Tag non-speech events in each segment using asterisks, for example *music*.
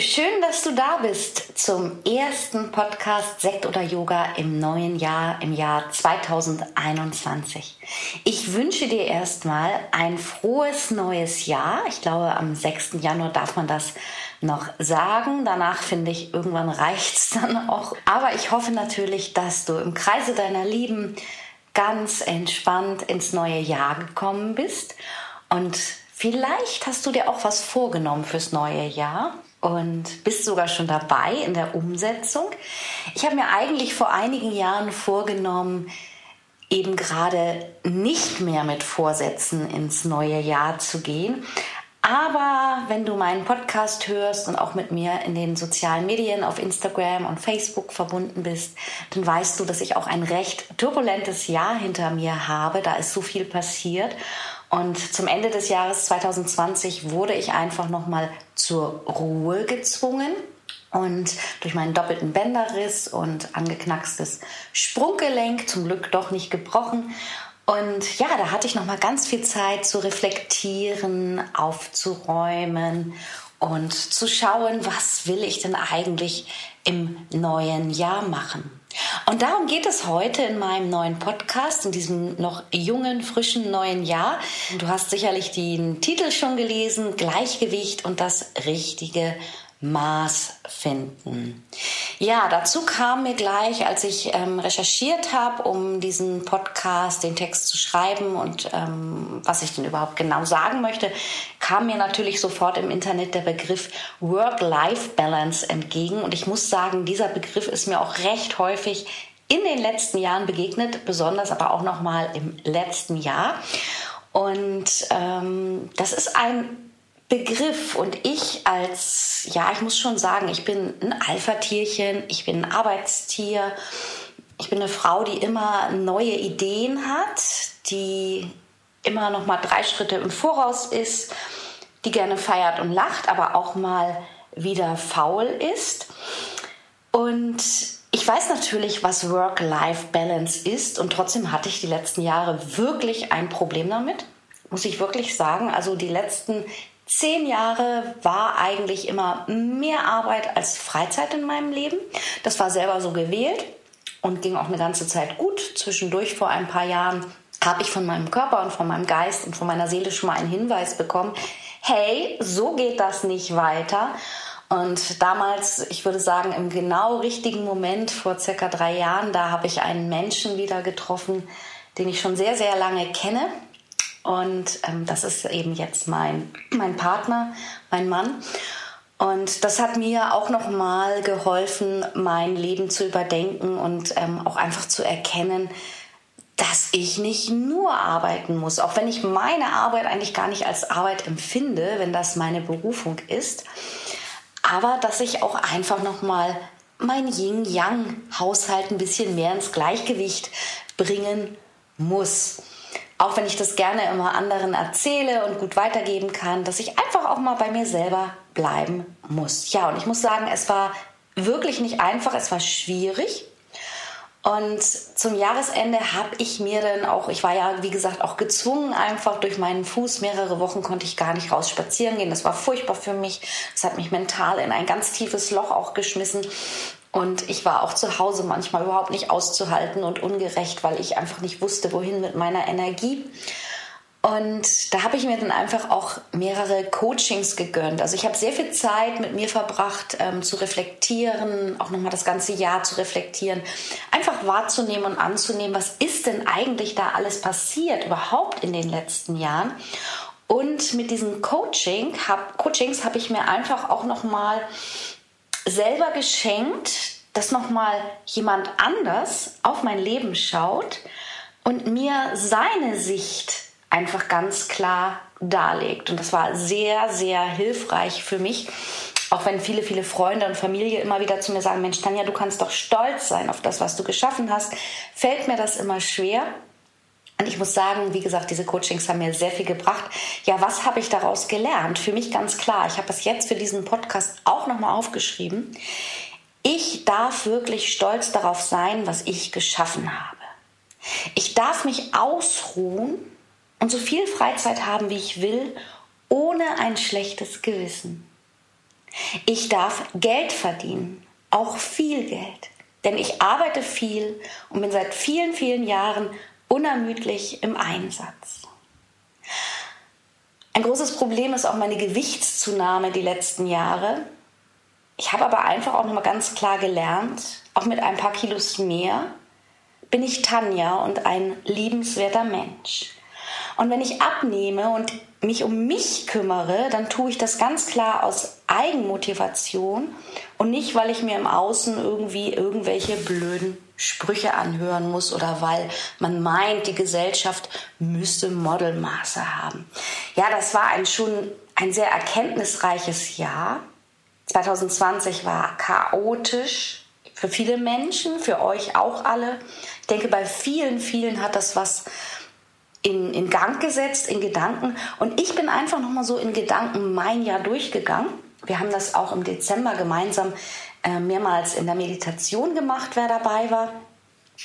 Schön, dass du da bist zum ersten Podcast Sekt oder Yoga im neuen Jahr, im Jahr 2021. Ich wünsche dir erstmal ein frohes neues Jahr. Ich glaube, am 6. Januar darf man das noch sagen. Danach finde ich, irgendwann reicht es *laughs* dann auch. Aber ich hoffe natürlich, dass du im Kreise deiner Lieben ganz entspannt ins neue Jahr gekommen bist und Vielleicht hast du dir auch was vorgenommen fürs neue Jahr und bist sogar schon dabei in der Umsetzung. Ich habe mir eigentlich vor einigen Jahren vorgenommen, eben gerade nicht mehr mit Vorsätzen ins neue Jahr zu gehen. Aber wenn du meinen Podcast hörst und auch mit mir in den sozialen Medien auf Instagram und Facebook verbunden bist, dann weißt du, dass ich auch ein recht turbulentes Jahr hinter mir habe. Da ist so viel passiert. Und zum Ende des Jahres 2020 wurde ich einfach nochmal zur Ruhe gezwungen. Und durch meinen doppelten Bänderriss und angeknackstes Sprunggelenk, zum Glück doch nicht gebrochen. Und ja, da hatte ich nochmal ganz viel Zeit zu reflektieren, aufzuräumen und zu schauen, was will ich denn eigentlich im neuen Jahr machen. Und darum geht es heute in meinem neuen Podcast, in diesem noch jungen, frischen neuen Jahr. Du hast sicherlich den Titel schon gelesen, Gleichgewicht und das richtige Maß finden. Ja, dazu kam mir gleich, als ich ähm, recherchiert habe, um diesen Podcast, den Text zu schreiben und ähm, was ich denn überhaupt genau sagen möchte, kam mir natürlich sofort im Internet der Begriff Work-Life-Balance entgegen. Und ich muss sagen, dieser Begriff ist mir auch recht häufig in den letzten Jahren begegnet, besonders aber auch noch mal im letzten Jahr. Und ähm, das ist ein Begriff und ich als, ja, ich muss schon sagen, ich bin ein Alpha-Tierchen, ich bin ein Arbeitstier, ich bin eine Frau, die immer neue Ideen hat, die immer noch mal drei Schritte im Voraus ist, die gerne feiert und lacht, aber auch mal wieder faul ist. Und ich weiß natürlich, was Work-Life-Balance ist und trotzdem hatte ich die letzten Jahre wirklich ein Problem damit, muss ich wirklich sagen. Also die letzten Zehn Jahre war eigentlich immer mehr Arbeit als Freizeit in meinem Leben. Das war selber so gewählt und ging auch eine ganze Zeit gut. Zwischendurch vor ein paar Jahren habe ich von meinem Körper und von meinem Geist und von meiner Seele schon mal einen Hinweis bekommen, hey, so geht das nicht weiter. Und damals, ich würde sagen, im genau richtigen Moment, vor circa drei Jahren, da habe ich einen Menschen wieder getroffen, den ich schon sehr, sehr lange kenne und ähm, das ist eben jetzt mein, mein Partner, mein Mann. Und das hat mir auch nochmal geholfen, mein Leben zu überdenken und ähm, auch einfach zu erkennen, dass ich nicht nur arbeiten muss, auch wenn ich meine Arbeit eigentlich gar nicht als Arbeit empfinde, wenn das meine Berufung ist, aber dass ich auch einfach nochmal mein Yin-Yang-Haushalt ein bisschen mehr ins Gleichgewicht bringen muss auch wenn ich das gerne immer anderen erzähle und gut weitergeben kann, dass ich einfach auch mal bei mir selber bleiben muss. Ja, und ich muss sagen, es war wirklich nicht einfach, es war schwierig. Und zum Jahresende habe ich mir dann auch, ich war ja wie gesagt auch gezwungen, einfach durch meinen Fuß, mehrere Wochen konnte ich gar nicht raus spazieren gehen. Das war furchtbar für mich. Das hat mich mental in ein ganz tiefes Loch auch geschmissen. Und ich war auch zu Hause manchmal überhaupt nicht auszuhalten und ungerecht, weil ich einfach nicht wusste, wohin mit meiner Energie. Und da habe ich mir dann einfach auch mehrere Coachings gegönnt. Also ich habe sehr viel Zeit mit mir verbracht, ähm, zu reflektieren, auch nochmal das ganze Jahr zu reflektieren, einfach wahrzunehmen und anzunehmen, was ist denn eigentlich da alles passiert, überhaupt in den letzten Jahren. Und mit diesen Coaching hab, Coachings habe ich mir einfach auch nochmal selber geschenkt, dass nochmal jemand anders auf mein Leben schaut und mir seine Sicht einfach ganz klar darlegt. Und das war sehr, sehr hilfreich für mich. Auch wenn viele, viele Freunde und Familie immer wieder zu mir sagen, Mensch, Tanja, du kannst doch stolz sein auf das, was du geschaffen hast, fällt mir das immer schwer. Und ich muss sagen, wie gesagt, diese Coachings haben mir sehr viel gebracht. Ja, was habe ich daraus gelernt? Für mich ganz klar. Ich habe es jetzt für diesen Podcast auch nochmal aufgeschrieben. Ich darf wirklich stolz darauf sein, was ich geschaffen habe. Ich darf mich ausruhen und so viel Freizeit haben, wie ich will, ohne ein schlechtes Gewissen. Ich darf Geld verdienen, auch viel Geld, denn ich arbeite viel und bin seit vielen, vielen Jahren unermüdlich im Einsatz. Ein großes Problem ist auch meine Gewichtszunahme die letzten Jahre. Ich habe aber einfach auch nochmal ganz klar gelernt, auch mit ein paar Kilos mehr bin ich Tanja und ein liebenswerter Mensch. Und wenn ich abnehme und mich um mich kümmere, dann tue ich das ganz klar aus Eigenmotivation und nicht, weil ich mir im Außen irgendwie irgendwelche blöden Sprüche anhören muss oder weil man meint, die Gesellschaft müsste Modelmaße haben. Ja, das war ein schon ein sehr erkenntnisreiches Jahr. 2020 war chaotisch für viele Menschen, für euch auch alle. Ich denke, bei vielen, vielen hat das was in, in Gang gesetzt, in Gedanken. Und ich bin einfach nochmal so in Gedanken mein Jahr durchgegangen. Wir haben das auch im Dezember gemeinsam mehrmals in der Meditation gemacht, wer dabei war.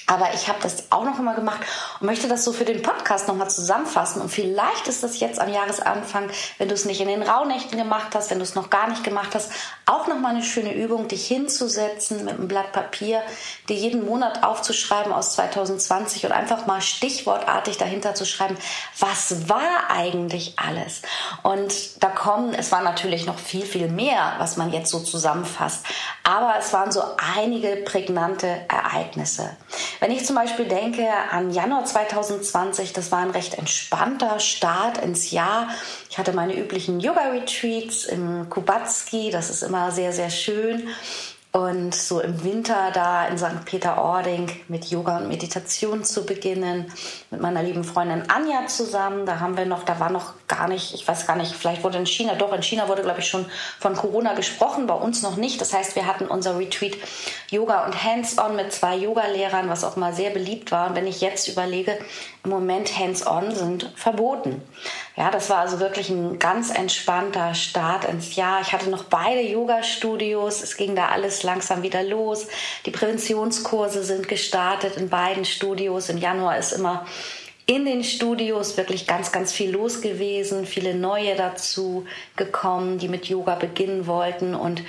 Aber ich habe das auch noch immer gemacht und möchte das so für den Podcast nochmal zusammenfassen. Und vielleicht ist das jetzt am Jahresanfang, wenn du es nicht in den Rauhnächten gemacht hast, wenn du es noch gar nicht gemacht hast, auch nochmal eine schöne Übung, dich hinzusetzen mit einem Blatt Papier, dir jeden Monat aufzuschreiben aus 2020 und einfach mal stichwortartig dahinter zu schreiben, was war eigentlich alles? Und da kommen, es war natürlich noch viel, viel mehr, was man jetzt so zusammenfasst. Aber es waren so einige prägnante Ereignisse. Wenn ich zum Beispiel denke an Januar 2020, das war ein recht entspannter Start ins Jahr. Ich hatte meine üblichen Yoga-Retreats im Kubatski, das ist immer sehr, sehr schön. Und so im Winter da in St. Peter-Ording mit Yoga und Meditation zu beginnen, mit meiner lieben Freundin Anja zusammen. Da haben wir noch, da war noch gar nicht, ich weiß gar nicht, vielleicht wurde in China, doch in China wurde, glaube ich, schon von Corona gesprochen, bei uns noch nicht. Das heißt, wir hatten unser Retreat Yoga und Hands-on mit zwei Yoga-Lehrern, was auch mal sehr beliebt war. Und wenn ich jetzt überlege, im Moment Hands-on sind verboten. Ja, das war also wirklich ein ganz entspannter Start ins Jahr. Ich hatte noch beide Yoga-Studios. Es ging da alles langsam wieder los. Die Präventionskurse sind gestartet in beiden Studios. Im Januar ist immer in den Studios wirklich ganz, ganz viel los gewesen. Viele neue dazu gekommen, die mit Yoga beginnen wollten. Und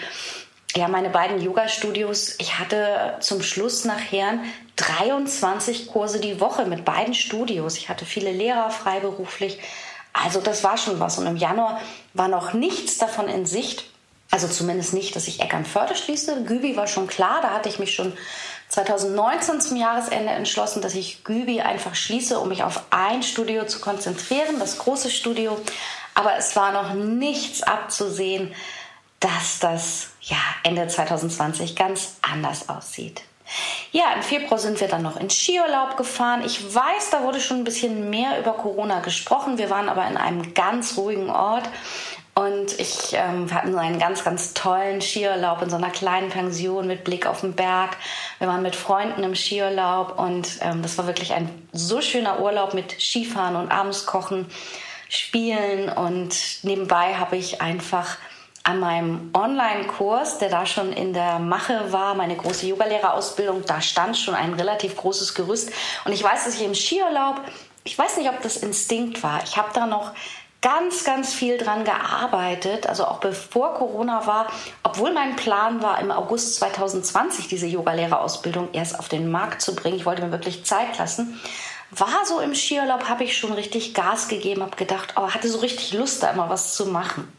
ja, meine beiden Yoga-Studios, ich hatte zum Schluss nachher 23 Kurse die Woche mit beiden Studios. Ich hatte viele Lehrer freiberuflich. Also das war schon was. Und im Januar war noch nichts davon in Sicht. Also zumindest nicht, dass ich Eckernförde schließe. Gübi war schon klar. Da hatte ich mich schon 2019 zum Jahresende entschlossen, dass ich Gübi einfach schließe, um mich auf ein Studio zu konzentrieren, das große Studio. Aber es war noch nichts abzusehen, dass das ja, Ende 2020 ganz anders aussieht. Ja, im Februar sind wir dann noch in Skiurlaub gefahren. Ich weiß, da wurde schon ein bisschen mehr über Corona gesprochen. Wir waren aber in einem ganz ruhigen Ort. Und ich ähm, hatten so einen ganz, ganz tollen Skiurlaub in so einer kleinen Pension mit Blick auf den Berg. Wir waren mit Freunden im Skiurlaub und ähm, das war wirklich ein so schöner Urlaub mit Skifahren und abends kochen, spielen. Und nebenbei habe ich einfach an meinem Online-Kurs, der da schon in der Mache war, meine große Yogalehrerausbildung, da stand schon ein relativ großes Gerüst. Und ich weiß, dass ich im Skiurlaub, ich weiß nicht, ob das Instinkt war, ich habe da noch ganz, ganz viel dran gearbeitet, also auch bevor Corona war, obwohl mein Plan war, im August 2020 diese Yogalehrerausbildung erst auf den Markt zu bringen. Ich wollte mir wirklich Zeit lassen. War so im Skiurlaub, habe ich schon richtig Gas gegeben, habe gedacht, oh, hatte so richtig Lust, da immer was zu machen.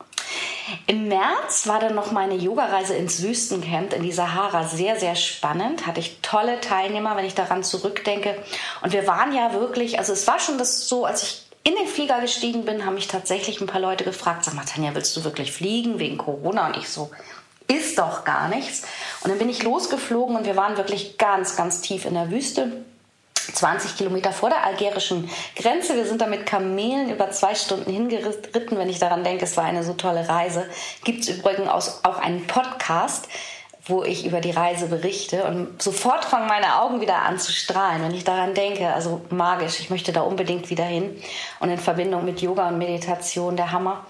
Im März war dann noch meine Yogareise ins Wüstencamp in die Sahara sehr, sehr spannend. Hatte ich tolle Teilnehmer, wenn ich daran zurückdenke. Und wir waren ja wirklich, also es war schon das so, als ich in den Flieger gestiegen bin, haben mich tatsächlich ein paar Leute gefragt, sag mal, Tanja, willst du wirklich fliegen wegen Corona? Und ich so, ist doch gar nichts. Und dann bin ich losgeflogen und wir waren wirklich ganz, ganz tief in der Wüste 20 Kilometer vor der algerischen Grenze. Wir sind da mit Kamelen über zwei Stunden hingeritten, wenn ich daran denke. Es war eine so tolle Reise. Gibt es übrigens auch einen Podcast wo ich über die Reise berichte. Und sofort fangen meine Augen wieder an zu strahlen, wenn ich daran denke. Also magisch, ich möchte da unbedingt wieder hin. Und in Verbindung mit Yoga und Meditation, der Hammer.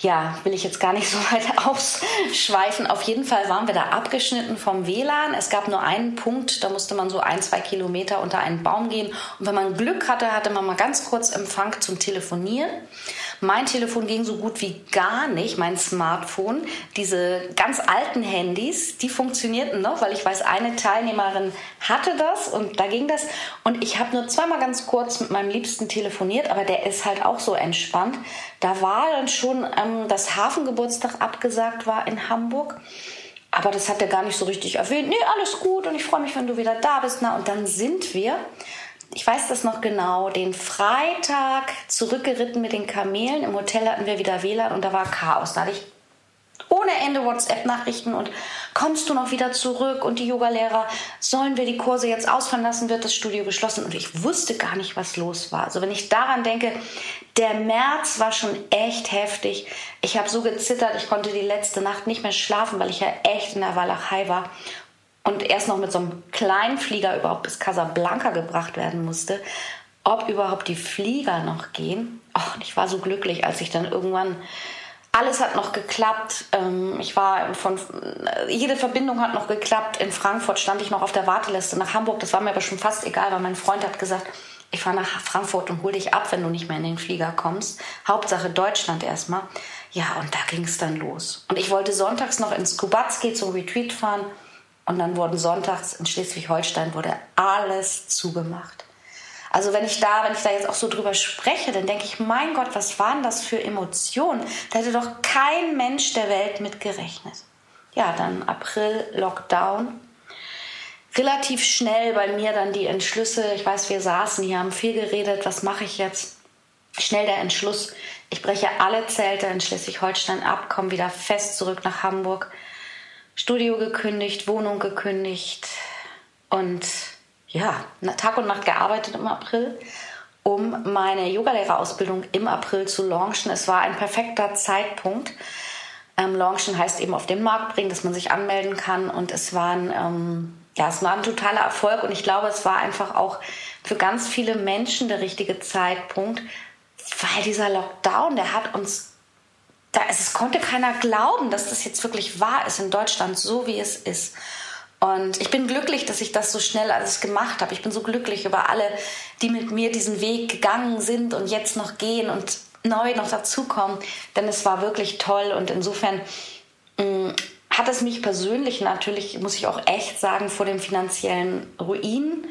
Ja, will ich jetzt gar nicht *laughs* so weit ausschweifen. Auf jeden Fall waren wir da abgeschnitten vom WLAN. Es gab nur einen Punkt, da musste man so ein, zwei Kilometer unter einen Baum gehen. Und wenn man Glück hatte, hatte man mal ganz kurz Empfang zum Telefonieren. Mein Telefon ging so gut wie gar nicht, mein Smartphone. Diese ganz alten Handys, die funktionierten noch, weil ich weiß, eine Teilnehmerin hatte das und da ging das. Und ich habe nur zweimal ganz kurz mit meinem Liebsten telefoniert, aber der ist halt auch so entspannt. Da war dann schon, ähm, dass Hafengeburtstag abgesagt war in Hamburg. Aber das hat er gar nicht so richtig erwähnt. Nee, alles gut und ich freue mich, wenn du wieder da bist. Na, und dann sind wir ich weiß das noch genau, den Freitag zurückgeritten mit den Kamelen. Im Hotel hatten wir wieder WLAN und da war Chaos. Da hatte ich ohne Ende WhatsApp-Nachrichten und kommst du noch wieder zurück und die Yogalehrer, sollen wir die Kurse jetzt ausfallen lassen, wird das Studio geschlossen und ich wusste gar nicht, was los war. Also wenn ich daran denke, der März war schon echt heftig. Ich habe so gezittert, ich konnte die letzte Nacht nicht mehr schlafen, weil ich ja echt in der Walachei war und erst noch mit so einem kleinen Flieger überhaupt bis Casablanca gebracht werden musste, ob überhaupt die Flieger noch gehen. Och, ich war so glücklich, als ich dann irgendwann alles hat noch geklappt. Ähm, ich war von jede Verbindung hat noch geklappt. In Frankfurt stand ich noch auf der Warteliste nach Hamburg. Das war mir aber schon fast egal, weil mein Freund hat gesagt, ich fahre nach Frankfurt und hol dich ab, wenn du nicht mehr in den Flieger kommst. Hauptsache Deutschland erstmal. Ja, und da ging es dann los. Und ich wollte sonntags noch ins Kubatski zum Retreat fahren. Und dann wurden sonntags in Schleswig-Holstein wurde alles zugemacht. Also wenn ich da, wenn ich da jetzt auch so drüber spreche, dann denke ich, mein Gott, was waren das für Emotionen? Da hätte doch kein Mensch der Welt mit gerechnet. Ja, dann April Lockdown. Relativ schnell bei mir dann die Entschlüsse. Ich weiß, wir saßen hier, haben viel geredet. Was mache ich jetzt? Schnell der Entschluss. Ich breche alle Zelte in Schleswig-Holstein ab, komme wieder fest zurück nach Hamburg Studio gekündigt, Wohnung gekündigt und ja, Tag und Nacht gearbeitet im April, um meine Yogalehrerausbildung im April zu launchen. Es war ein perfekter Zeitpunkt. Ähm, launchen heißt eben auf den Markt bringen, dass man sich anmelden kann und es war ein, ähm, ja, es war ein totaler Erfolg und ich glaube, es war einfach auch für ganz viele Menschen der richtige Zeitpunkt, weil dieser Lockdown, der hat uns da, es konnte keiner glauben, dass das jetzt wirklich wahr ist in Deutschland, so wie es ist. Und ich bin glücklich, dass ich das so schnell alles gemacht habe. Ich bin so glücklich über alle, die mit mir diesen Weg gegangen sind und jetzt noch gehen und neu noch dazukommen. Denn es war wirklich toll und insofern mh, mm, hat es mich persönlich natürlich, muss ich auch echt sagen, vor dem finanziellen Ruin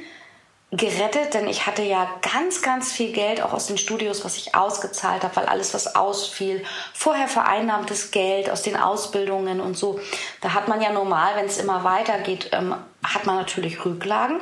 gerettet, denn ich hatte ja ganz, ganz viel Geld auch aus den Studios, was ich ausgezahlt habe, weil alles, was ausfiel, vorher vereinnahmtes Geld aus den Ausbildungen und so, da hat man ja normal, wenn es immer weitergeht, ähm, hat man natürlich Rücklagen.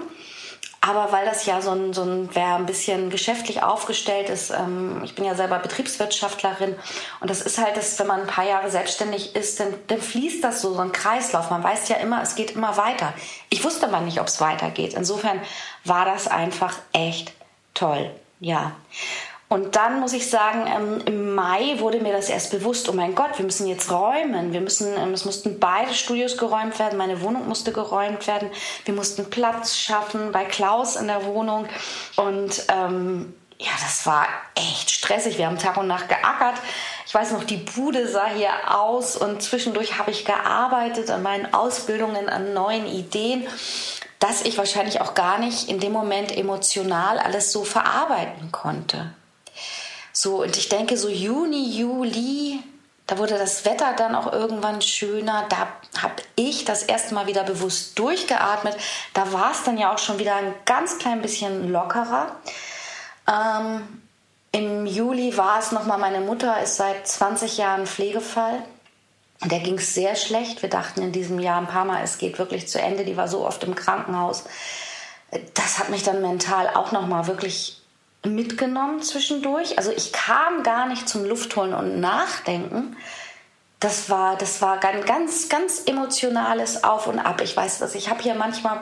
Aber weil das ja so ein, so ein wer ein bisschen geschäftlich aufgestellt ist, ähm, ich bin ja selber Betriebswirtschaftlerin und das ist halt, dass wenn man ein paar Jahre selbstständig ist, dann, dann fließt das so, so ein Kreislauf. Man weiß ja immer, es geht immer weiter. Ich wusste aber nicht, ob es weitergeht. Insofern war das einfach echt toll. Ja. Und dann muss ich sagen, ähm, im Mai wurde mir das erst bewusst, oh mein Gott, wir müssen jetzt räumen. Wir müssen, ähm, es mussten beide Studios geräumt werden, meine Wohnung musste geräumt werden. Wir mussten Platz schaffen bei Klaus in der Wohnung. Und ähm, ja, das war echt stressig. Wir haben Tag und Nacht geackert. Ich weiß noch, die Bude sah hier aus und zwischendurch habe ich gearbeitet an meinen Ausbildungen, an neuen Ideen, dass ich wahrscheinlich auch gar nicht in dem Moment emotional alles so verarbeiten konnte. So, und ich denke, so Juni, Juli, da wurde das Wetter dann auch irgendwann schöner. Da habe ich das erste Mal wieder bewusst durchgeatmet. Da war es dann ja auch schon wieder ein ganz klein bisschen lockerer. Ähm, Im Juli war es nochmal, meine Mutter ist seit 20 Jahren Pflegefall. Und der ging sehr schlecht. Wir dachten in diesem Jahr ein paar Mal, es geht wirklich zu Ende. Die war so oft im Krankenhaus. Das hat mich dann mental auch nochmal wirklich mitgenommen zwischendurch. Also ich kam gar nicht zum Luftholen und Nachdenken. Das war, das war ein ganz, ganz emotionales Auf und Ab. Ich weiß das. Ich habe hier manchmal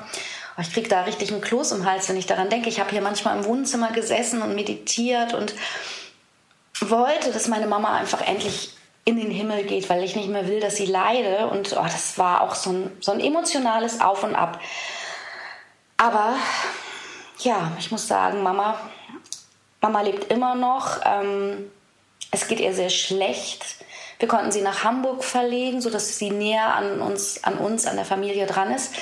Oh, ich kriege da richtig einen Kloß im Hals, wenn ich daran denke. Ich habe hier manchmal im Wohnzimmer gesessen und meditiert und wollte, dass meine Mama einfach endlich in den Himmel geht, weil ich nicht mehr will, dass sie leide. Und oh, das war auch so ein, so ein emotionales Auf und Ab. Aber ja, ich muss sagen, Mama, Mama lebt immer noch. Ähm, es geht ihr sehr schlecht. Wir konnten sie nach Hamburg verlegen, sodass sie näher an uns, an uns, an der Familie dran ist.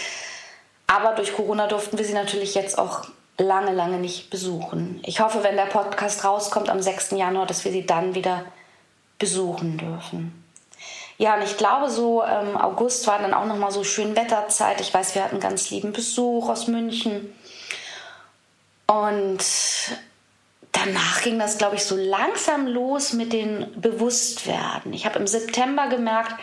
Aber durch Corona durften wir sie natürlich jetzt auch lange, lange nicht besuchen. Ich hoffe, wenn der Podcast rauskommt am 6. Januar, dass wir sie dann wieder besuchen dürfen. Ja, und ich glaube, so ähm, August war dann auch noch mal so schön Wetterzeit. Ich weiß, wir hatten ganz lieben Besuch aus München. Und danach ging das, glaube ich, so langsam los mit dem Bewusstwerden. Ich habe im September gemerkt,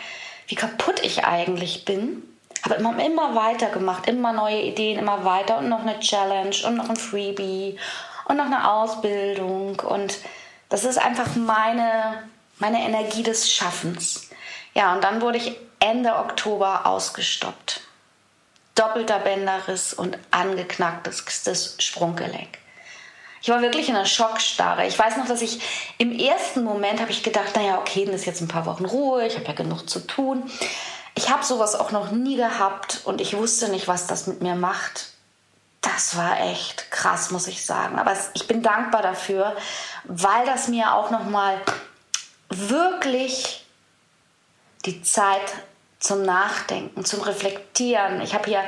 wie kaputt ich eigentlich bin. Habe immer, immer weiter gemacht, immer neue Ideen, immer weiter und noch eine Challenge und noch ein Freebie und noch eine Ausbildung. Und das ist einfach meine, meine Energie des Schaffens. Ja, und dann wurde ich Ende Oktober ausgestoppt. Doppelter Bänderriss und angeknacktes Sprunggelenk. Ich war wirklich in einer Schockstarre. Ich weiß noch, dass ich im ersten Moment habe ich gedacht, naja, okay, dann ist jetzt ein paar Wochen Ruhe, ich habe ja genug zu tun. Ich habe sowas auch noch nie gehabt und ich wusste nicht, was das mit mir macht. Das war echt krass, muss ich sagen. Aber ich bin dankbar dafür, weil das mir auch noch mal wirklich die Zeit zum Nachdenken, zum Reflektieren. Ich habe hier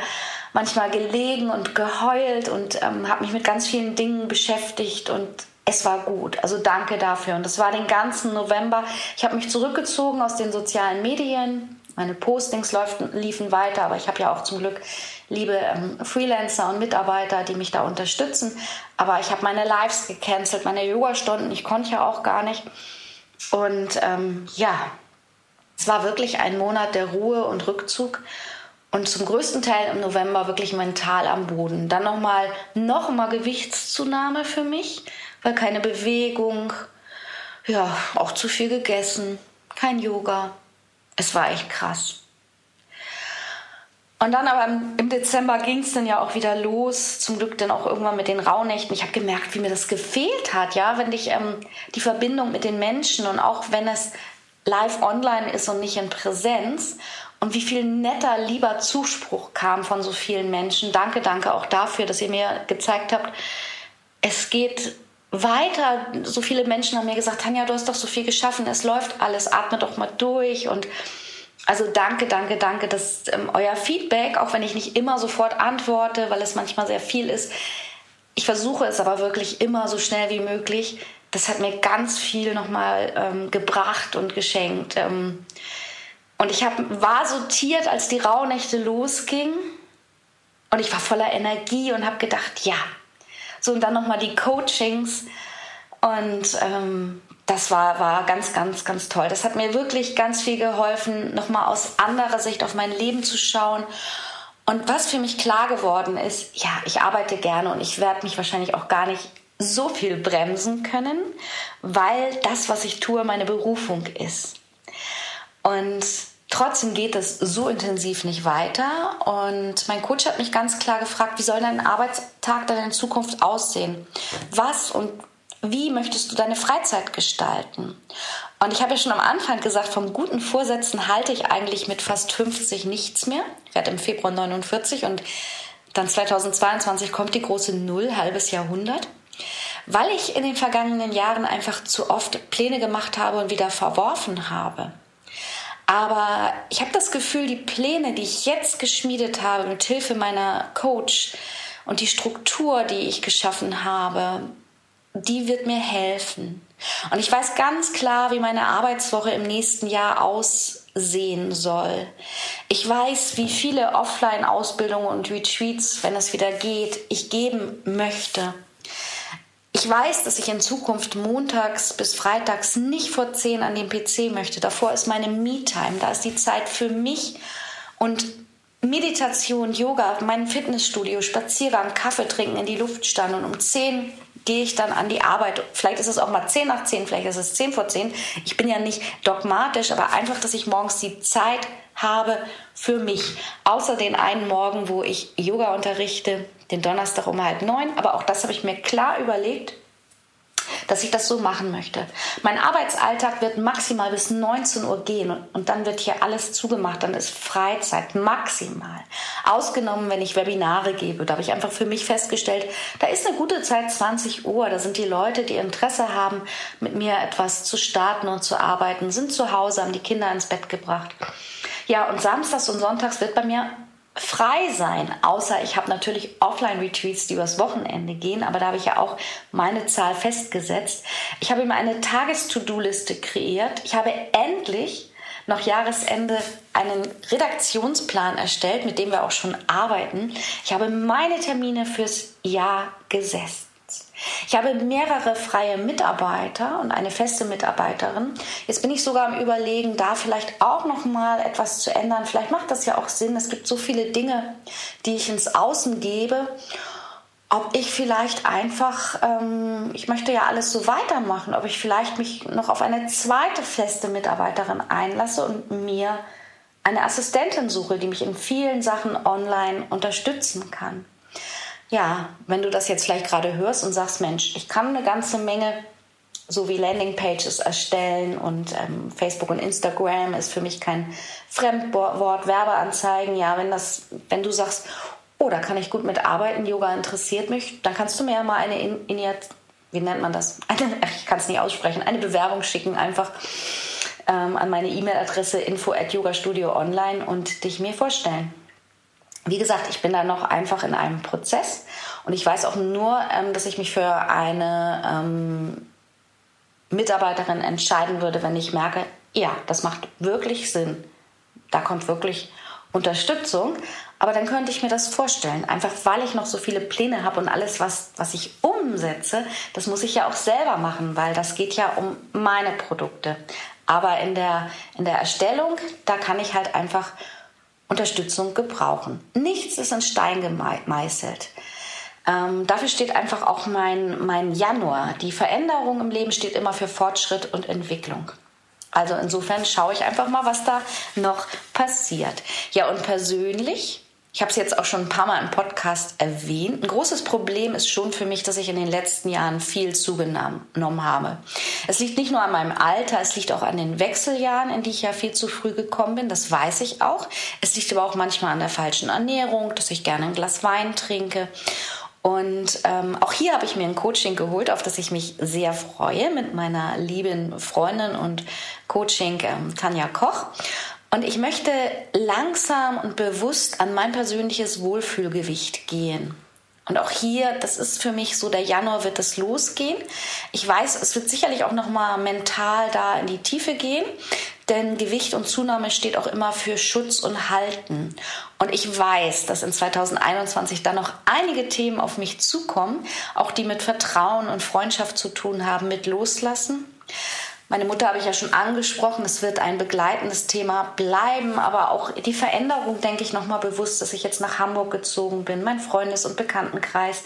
manchmal gelegen und geheult und ähm, habe mich mit ganz vielen Dingen beschäftigt und es war gut. Also danke dafür. Und das war den ganzen November. Ich habe mich zurückgezogen aus den sozialen Medien. Meine Postings läuften, liefen weiter, aber ich habe ja auch zum Glück liebe ähm, Freelancer und Mitarbeiter, die mich da unterstützen. Aber ich habe meine Lives gecancelt, meine Yoga-Stunden. Ich konnte ja auch gar nicht. Und ähm, ja, es war wirklich ein Monat der Ruhe und Rückzug und zum größten Teil im November wirklich mental am Boden. Dann nochmal noch mal Gewichtszunahme für mich, weil keine Bewegung, ja, auch zu viel gegessen, kein Yoga. Es war echt krass. Und dann aber im Dezember ging es dann ja auch wieder los, zum Glück dann auch irgendwann mit den Rauhnächten. Ich habe gemerkt, wie mir das gefehlt hat, ja, wenn ich ähm, die Verbindung mit den Menschen und auch wenn es live online ist und nicht in Präsenz und wie viel netter, lieber Zuspruch kam von so vielen Menschen. Danke, danke auch dafür, dass ihr mir gezeigt habt, es geht weiter. So viele Menschen haben mir gesagt, Tanja, du hast doch so viel geschaffen, es läuft alles, atme doch mal durch und also danke, danke, danke, dass ähm, euer Feedback, auch wenn ich nicht immer sofort antworte, weil es manchmal sehr viel ist, ich versuche es aber wirklich immer so schnell wie möglich. Das hat mir ganz viel nochmal ähm, gebracht und geschenkt. Ähm, und ich hab, war sortiert, als die Rauhnächte losgingen. Und ich war voller Energie und habe gedacht, ja. So, und dann nochmal die Coachings. Und ähm, das war, war ganz, ganz, ganz toll. Das hat mir wirklich ganz viel geholfen, nochmal aus anderer Sicht auf mein Leben zu schauen. Und was für mich klar geworden ist, ja, ich arbeite gerne und ich werde mich wahrscheinlich auch gar nicht so viel bremsen können, weil das, was ich tue, meine Berufung ist. Und Trotzdem geht es so intensiv nicht weiter. Und mein Coach hat mich ganz klar gefragt, wie soll dein Arbeitstag dann in Zukunft aussehen? Was und wie möchtest du deine Freizeit gestalten? Und ich habe ja schon am Anfang gesagt, vom guten Vorsätzen halte ich eigentlich mit fast 50 nichts mehr. Ich werde im Februar 49 und dann 2022 kommt die große Null, halbes Jahrhundert. Weil ich in den vergangenen Jahren einfach zu oft Pläne gemacht habe und wieder verworfen habe. Aber ich habe das Gefühl, die Pläne, die ich jetzt geschmiedet habe, mit Hilfe meiner Coach und die Struktur, die ich geschaffen habe, die wird mir helfen. Und ich weiß ganz klar, wie meine Arbeitswoche im nächsten Jahr aussehen soll. Ich weiß, wie viele Offline-Ausbildungen und Retreats, wenn es wieder geht, ich geben möchte. Ich weiß, dass ich in Zukunft montags bis freitags nicht vor 10 an den PC möchte. Davor ist meine Me-Time. Da ist die Zeit für mich und Meditation, Yoga, mein Fitnessstudio, Spaziergang, Kaffee trinken, in die Luft stand und um 10 gehe ich dann an die Arbeit. Vielleicht ist es auch mal 10 nach 10, vielleicht ist es 10 vor 10. Ich bin ja nicht dogmatisch, aber einfach, dass ich morgens die Zeit habe für mich. Außer den einen Morgen, wo ich Yoga unterrichte, den Donnerstag um halb neun. Aber auch das habe ich mir klar überlegt dass ich das so machen möchte. Mein Arbeitsalltag wird maximal bis 19 Uhr gehen und, dann wird hier alles zugemacht. Dann ist Freizeit maximal. Ausgenommen, wenn ich Webinare gebe. Da habe ich einfach für mich festgestellt, da ist eine gute Zeit 20 Uhr. Da sind die Leute, die Interesse haben, mit mir etwas zu starten und zu arbeiten, sind zu Hause, haben die Kinder ins Bett gebracht. Ja, und samstags und sonntags wird bei mir frei sein, außer ich habe natürlich Offline-Retreats, die übers Wochenende gehen, aber da habe ich ja auch meine Zahl festgesetzt. Ich habe mir eine Tages-To-Do-Liste kreiert. Ich habe endlich noch Jahresende einen Redaktionsplan erstellt, mit dem wir auch schon arbeiten. Ich habe meine Termine fürs Jahr gesetzt. Ich habe mehrere freie Mitarbeiter und eine feste Mitarbeiterin. Jetzt bin ich sogar am Überlegen, da vielleicht auch noch mal etwas zu ändern. Vielleicht macht das ja auch Sinn. Es gibt so viele Dinge, die ich ins Außen gebe. Ob ich vielleicht einfach, ähm, ich möchte ja alles so weitermachen, ob ich vielleicht mich noch auf eine zweite feste Mitarbeiterin einlasse und mir eine Assistentin suche, die mich in vielen Sachen online unterstützen kann ja, wenn du das jetzt vielleicht gerade hörst und sagst, Mensch, ich kann eine ganze Menge so wie Landingpages erstellen und ähm, Facebook und Instagram ist für mich kein Fremdwort, Werbeanzeigen. Ja, wenn das, wenn du sagst, oh, da kann ich gut mitarbeiten, Yoga interessiert mich, dann kannst du mir ja mal eine in, in wie nennt man das? *laughs* Eine, ich kann es nicht aussprechen, eine Bewerbung schicken, einfach ähm, an meine E-Mail-Adresse info at yogastudio online und dich mir vorstellen wie gesagt, ich bin da noch einfach in einem Prozess und ich weiß auch nur, ähm, dass ich mich für eine ähm, Mitarbeiterin entscheiden würde, wenn ich merke, ja, das macht wirklich Sinn. Da kommt wirklich Unterstützung. Aber dann könnte ich mir das vorstellen, einfach weil ich noch so viele Pläne habe und alles, was, was ich umsetze, das muss ich ja auch selber machen, weil das geht ja um meine Produkte. Aber in der, in der Erstellung, da kann ich halt einfach Unterstützung gebrauchen. Nichts ist in Stein gemeißelt. Ähm, dafür steht einfach auch mein, mein Januar. Die Veränderung im Leben steht immer für Fortschritt und Entwicklung. Also insofern schaue ich einfach mal, was da noch passiert. Ja, und persönlich ich habe es jetzt auch schon ein paar Mal im Podcast erwähnt. Ein großes Problem ist schon für mich, dass ich in den letzten Jahren viel zugenommen habe. Es liegt nicht nur an meinem Alter, es liegt auch an den Wechseljahren, in die ich ja viel zu früh gekommen bin. Das weiß ich auch. Es liegt aber auch manchmal an der falschen Ernährung, dass ich gerne ein Glas Wein trinke. Und ähm, auch hier habe ich mir ein Coaching geholt, auf das ich mich sehr freue, mit meiner lieben Freundin und Coaching ähm, Tanja Koch. Und ich möchte langsam und bewusst an mein persönliches Wohlfühlgewicht gehen. Und auch hier, das ist für mich so, der Januar wird es losgehen. Ich weiß, es wird sicherlich auch noch mal mental da in die Tiefe gehen, denn Gewicht und Zunahme steht auch immer für Schutz und Halten. Und ich weiß, dass in 2021 dann noch einige Themen auf mich zukommen, auch die mit Vertrauen und Freundschaft zu tun haben, mit Loslassen. Meine Mutter habe ich ja schon angesprochen, es wird ein begleitendes Thema bleiben, aber auch die Veränderung, denke ich, nochmal bewusst, dass ich jetzt nach Hamburg gezogen bin, mein Freundes- und Bekanntenkreis.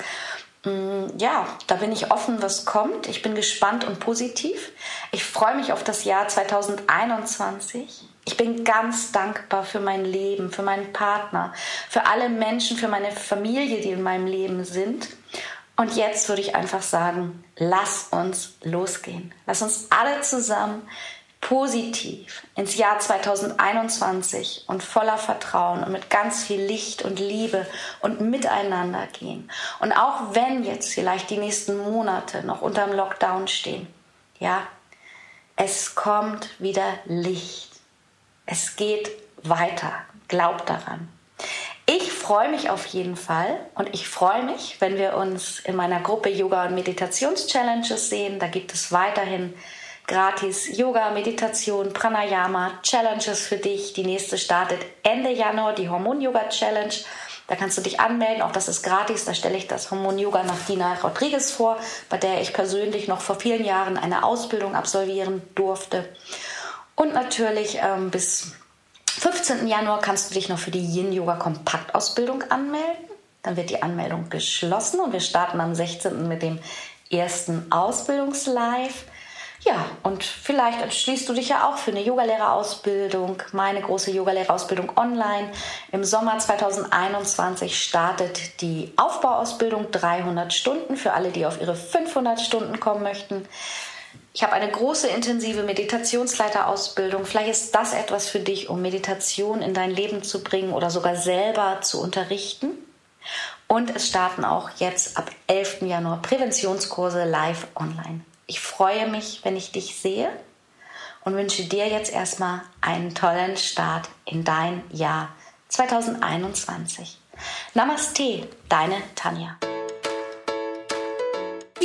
Mm, ja, da bin ich offen, was kommt. Ich bin gespannt und positiv. Ich freue mich auf das Jahr 2021. Ich bin ganz dankbar für mein Leben, für meinen Partner, für alle Menschen, für meine Familie, die in meinem Leben sind. Und jetzt würde ich einfach sagen, lass uns losgehen. Lass uns alle zusammen positiv ins Jahr 2021 und voller Vertrauen und mit ganz viel Licht und Liebe und miteinander gehen. Und auch wenn jetzt vielleicht die nächsten Monate noch unterm Lockdown stehen, ja, es kommt wieder Licht. Es geht weiter. Glaub daran. Ich freue mich auf jeden Fall und ich freue mich, wenn wir uns in meiner Gruppe Yoga und Meditations-Challenges sehen. Da gibt es weiterhin gratis Yoga, Meditation, Pranayama, Challenges für dich. Die nächste startet Ende Januar, die Hormon-Yoga-Challenge. Da kannst du dich anmelden, auch das ist gratis. Da stelle ich das Hormon-Yoga nach Dina Rodriguez vor, bei der ich persönlich noch vor vielen Jahren eine Ausbildung absolvieren durfte. Und natürlich ähm, bis 15. Januar kannst du dich noch für die Yin Yoga Kompaktausbildung anmelden. Dann wird die Anmeldung geschlossen und wir starten am 16. mit dem ersten Ausbildungslive. Ja, und vielleicht entschließt du dich ja auch für eine Yogalehrerausbildung, meine große Yogalehrerausbildung online. Im Sommer 2021 startet die Aufbauausbildung 300 Stunden für alle, die auf ihre 500 Stunden kommen möchten. Ich habe eine große intensive Meditationsleiterausbildung. Vielleicht ist das etwas für dich, um Meditation in dein Leben zu bringen oder sogar selber zu unterrichten. Und es starten auch jetzt ab 11. Januar Präventionskurse live online. Ich freue mich, wenn ich dich sehe und wünsche dir jetzt erstmal einen tollen Start in dein Jahr 2021. Namaste, deine Tanja.